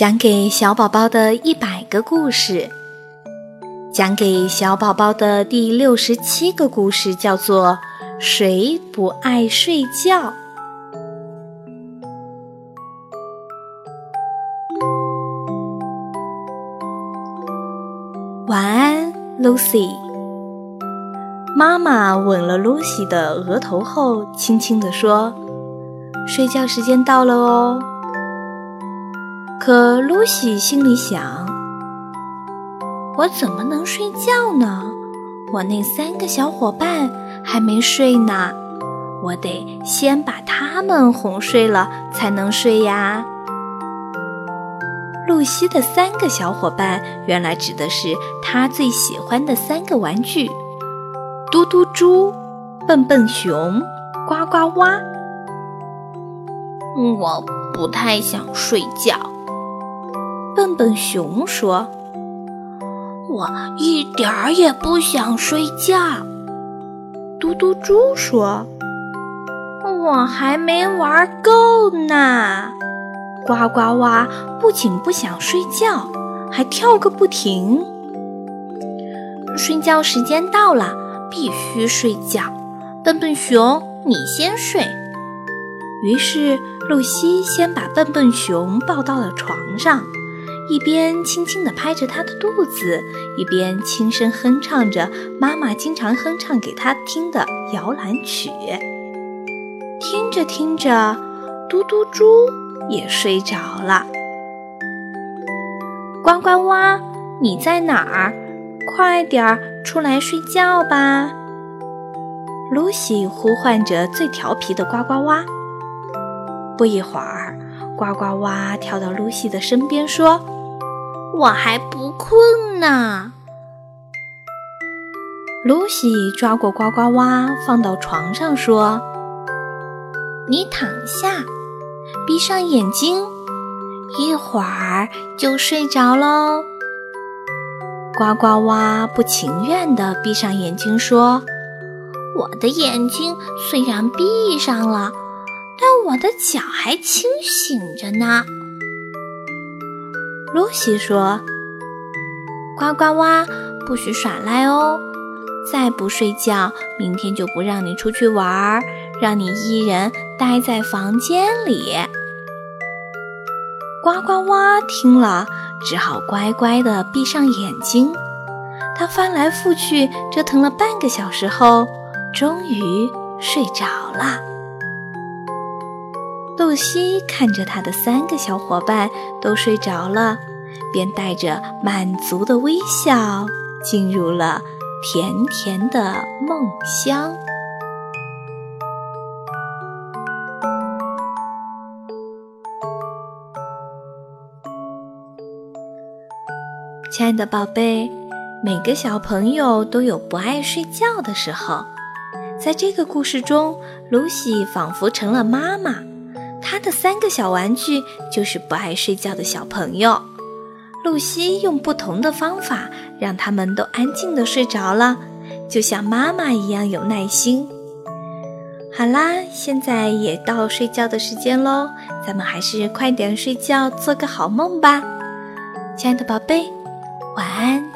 讲给小宝宝的一百个故事，讲给小宝宝的第六十七个故事叫做《谁不爱睡觉》。晚安，Lucy。妈妈吻了 Lucy 的额头后，轻轻地说：“睡觉时间到了哦。”可露西心里想：“我怎么能睡觉呢？我那三个小伙伴还没睡呢，我得先把他们哄睡了才能睡呀。”露西的三个小伙伴原来指的是她最喜欢的三个玩具：嘟嘟猪、笨笨熊、呱呱蛙。我不太想睡觉。笨笨熊说：“我一点儿也不想睡觉。”嘟嘟猪说：“我还没玩够呢。”呱呱蛙不仅不想睡觉，还跳个不停。睡觉时间到了，必须睡觉。笨笨熊，你先睡。于是露西先把笨笨熊抱到了床上。一边轻轻地拍着他的肚子，一边轻声哼唱着妈妈经常哼唱给他听的摇篮曲。听着听着，嘟嘟猪也睡着了。呱呱蛙，你在哪儿？快点儿出来睡觉吧！露西呼唤着最调皮的呱呱蛙。不一会儿，呱呱蛙跳到露西的身边说。我还不困呢。露西抓过呱呱蛙，放到床上，说：“你躺下，闭上眼睛，一会儿就睡着喽。”呱呱蛙不情愿地闭上眼睛，说：“我的眼睛虽然闭上了，但我的脚还清醒着呢。”露西说：“呱呱蛙，不许耍赖哦！再不睡觉，明天就不让你出去玩儿，让你一人待在房间里。”呱呱蛙听了，只好乖乖地闭上眼睛。他翻来覆去折腾了半个小时后，终于睡着了。露西看着他的三个小伙伴都睡着了，便带着满足的微笑进入了甜甜的梦乡。亲爱的宝贝，每个小朋友都有不爱睡觉的时候，在这个故事中，露西仿佛成了妈妈。他的三个小玩具就是不爱睡觉的小朋友。露西用不同的方法让他们都安静的睡着了，就像妈妈一样有耐心。好啦，现在也到睡觉的时间喽，咱们还是快点睡觉，做个好梦吧，亲爱的宝贝，晚安。